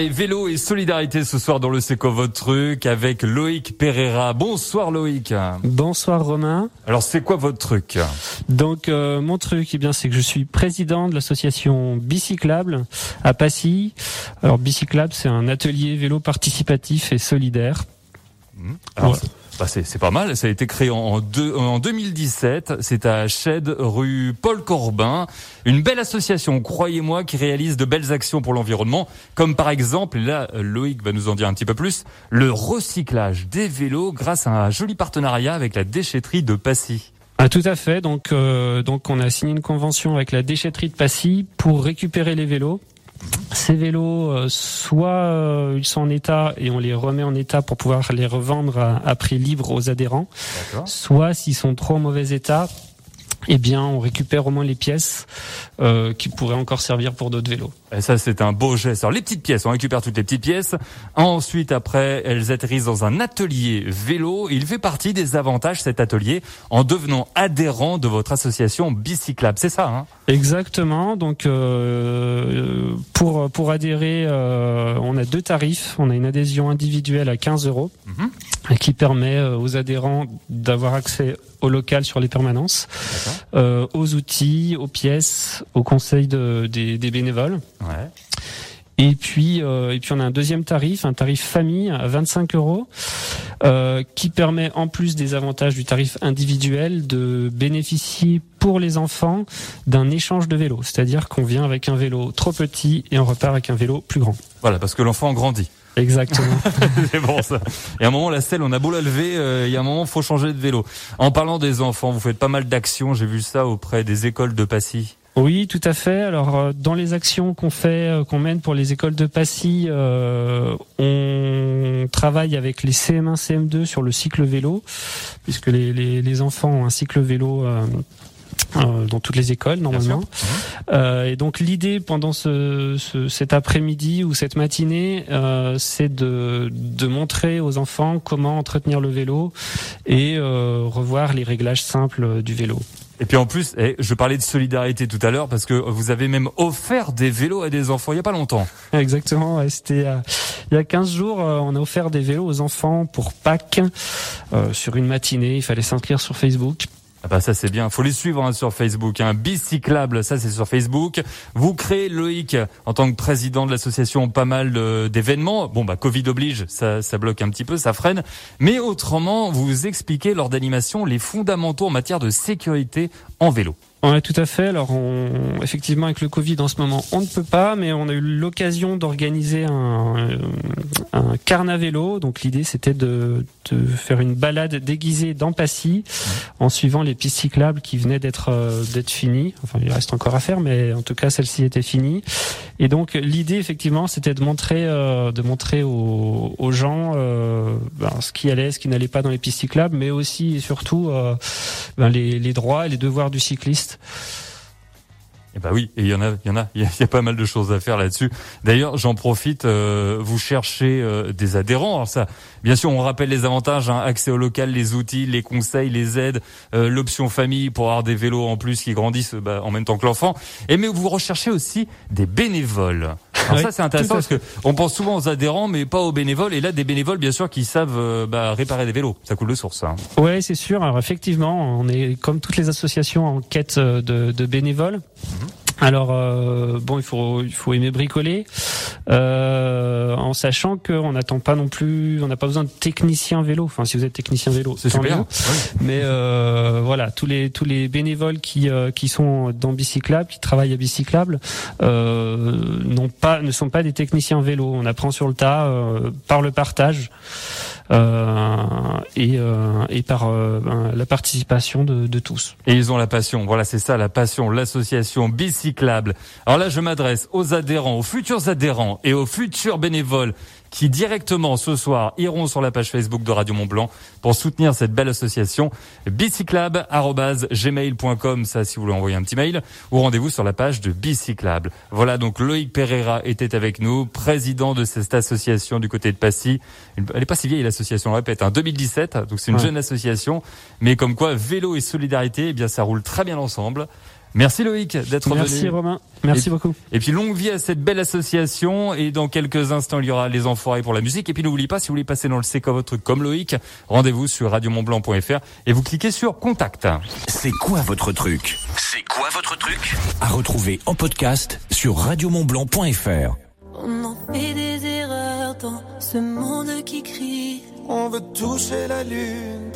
Les vélos et solidarité ce soir dans le quoi votre truc avec Loïc Pereira. Bonsoir Loïc. Bonsoir Romain. Alors c'est quoi votre truc? Donc euh, mon truc, eh bien c'est que je suis président de l'association Bicyclable à Passy. Alors Bicyclable, c'est un atelier vélo participatif et solidaire. Mmh. Alors, bah c'est pas mal. Ça a été créé en, deux, en 2017. C'est à Chède, rue Paul Corbin. Une belle association, croyez-moi, qui réalise de belles actions pour l'environnement, comme par exemple, là, Loïc va nous en dire un petit peu plus, le recyclage des vélos grâce à un joli partenariat avec la déchetterie de Passy. Ah, tout à fait. Donc, euh, donc, on a signé une convention avec la déchetterie de Passy pour récupérer les vélos ces vélos, euh, soit euh, ils sont en état et on les remet en état pour pouvoir les revendre à, prix libre aux adhérents, soit s'ils sont trop en mauvais état, eh bien, on récupère au moins les pièces euh, qui pourraient encore servir pour d'autres vélos. Et ça, c'est un beau geste. Alors, les petites pièces, on récupère toutes les petites pièces. Ensuite, après, elles atterrissent dans un atelier vélo. Il fait partie des avantages, cet atelier, en devenant adhérent de votre association Bicyclable. C'est ça, hein? Exactement. Donc, euh, pour, pour adhérer, euh, on a deux tarifs. On a une adhésion individuelle à 15 euros, mhm. Qui permet euh, aux adhérents d'avoir accès au local sur les permanences, euh, aux outils, aux pièces, aux conseils de, des, des bénévoles. Ouais. Et puis, euh, et puis on a un deuxième tarif, un tarif famille à 25 euros, euh, qui permet en plus des avantages du tarif individuel de bénéficier pour les enfants d'un échange de vélos. C'est-à-dire qu'on vient avec un vélo trop petit et on repart avec un vélo plus grand. Voilà, parce que l'enfant grandit. Exactement. c'est bon ça. Et à un moment, la selle, on a beau la lever, euh, il y a un moment, faut changer de vélo. En parlant des enfants, vous faites pas mal d'actions. J'ai vu ça auprès des écoles de Passy. Oui, tout à fait. Alors, euh, dans les actions qu'on fait, euh, qu'on mène pour les écoles de Passy, on travaille avec les CM1, CM2 sur le cycle vélo, puisque les, les, les enfants ont un cycle vélo euh, dans toutes les écoles normalement. Euh, et donc l'idée pendant ce, ce cet après-midi ou cette matinée, euh, c'est de, de montrer aux enfants comment entretenir le vélo et euh, revoir les réglages simples du vélo. Et puis en plus, eh, je parlais de solidarité tout à l'heure parce que vous avez même offert des vélos à des enfants il y a pas longtemps. Exactement, c'était il y a 15 jours, on a offert des vélos aux enfants pour Pâques sur une matinée, il fallait s'inscrire sur Facebook. Ah bah ça c'est bien, faut les suivre hein, sur Facebook. Hein. Bicyclable, ça c'est sur Facebook. Vous créez Loïc en tant que président de l'association pas mal d'événements. Bon bah Covid oblige, ça, ça bloque un petit peu, ça freine. Mais autrement, vous expliquez lors d'animation les fondamentaux en matière de sécurité en vélo. Ouais, tout à fait. Alors, on, effectivement, avec le Covid en ce moment, on ne peut pas, mais on a eu l'occasion d'organiser un, un carnavélo. Donc, l'idée, c'était de, faire une balade déguisée dans Passy, en suivant les pistes cyclables qui venaient d'être euh, d'être finies. Enfin, il reste encore à faire, mais en tout cas, celle-ci était finie. Et donc, l'idée, effectivement, c'était de montrer, euh, de montrer aux, gens euh, ben, ce qui allait, ce qui n'allait pas dans les pistes cyclables, mais aussi et surtout ben, les droits et les devoirs du cycliste eh ben oui, et il y en a, il y en a, il y, a pas mal de choses à faire là-dessus. D'ailleurs, j'en profite, euh, vous cherchez euh, des adhérents. Alors ça, bien sûr, on rappelle les avantages hein, accès au local, les outils, les conseils, les aides, euh, l'option famille pour avoir des vélos en plus qui grandissent bah, en même temps que l'enfant. Et mais vous recherchez aussi des bénévoles. Alors ça, c'est intéressant parce que on pense souvent aux adhérents, mais pas aux bénévoles. Et là, des bénévoles, bien sûr, qui savent bah, réparer des vélos. Ça coule de source. Hein. Ouais, c'est sûr. Alors effectivement, on est comme toutes les associations en quête de, de bénévoles. Alors euh, bon, il faut il faut aimer bricoler, euh, en sachant qu'on n'attend pas non plus, on n'a pas besoin de technicien vélo. Enfin, si vous êtes technicien vélo, c'est super. Mais euh, voilà, tous les tous les bénévoles qui qui sont dans Bicyclable, qui travaillent à Bicyclable, n'ont pas ne sont pas des techniciens vélo. On apprend sur le tas par le partage. Et, et par ben, la participation de, de tous. Et ils ont la passion, voilà c'est ça la passion, l'association Bicyclable alors là, je m'adresse aux adhérents, aux futurs adhérents et aux futurs bénévoles qui directement ce soir iront sur la page Facebook de Radio Mont Blanc pour soutenir cette belle association bicyclable@gmail.com ça si vous voulez envoyer un petit mail ou rendez-vous sur la page de Bicyclable. Voilà donc Loïc Pereira était avec nous, président de cette association du côté de Passy. Elle est pas si vieille l'association, on répète, hein, 2017, donc c'est une jeune association, mais comme quoi vélo et solidarité, eh bien ça roule très bien ensemble. Merci Loïc d'être venu. Merci Romain. Merci beaucoup. Et puis longue vie à cette belle association. Et dans quelques instants, il y aura les enfoirés pour la musique. Et puis n'oubliez pas, si vous voulez passer dans le C'est quoi votre truc comme Loïc, rendez-vous sur radiomontblanc.fr et vous cliquez sur Contact. C'est quoi votre truc? C'est quoi votre truc? À retrouver en podcast sur radiomontblanc.fr. On en fait des erreurs dans ce monde qui crie. On veut toucher la lune.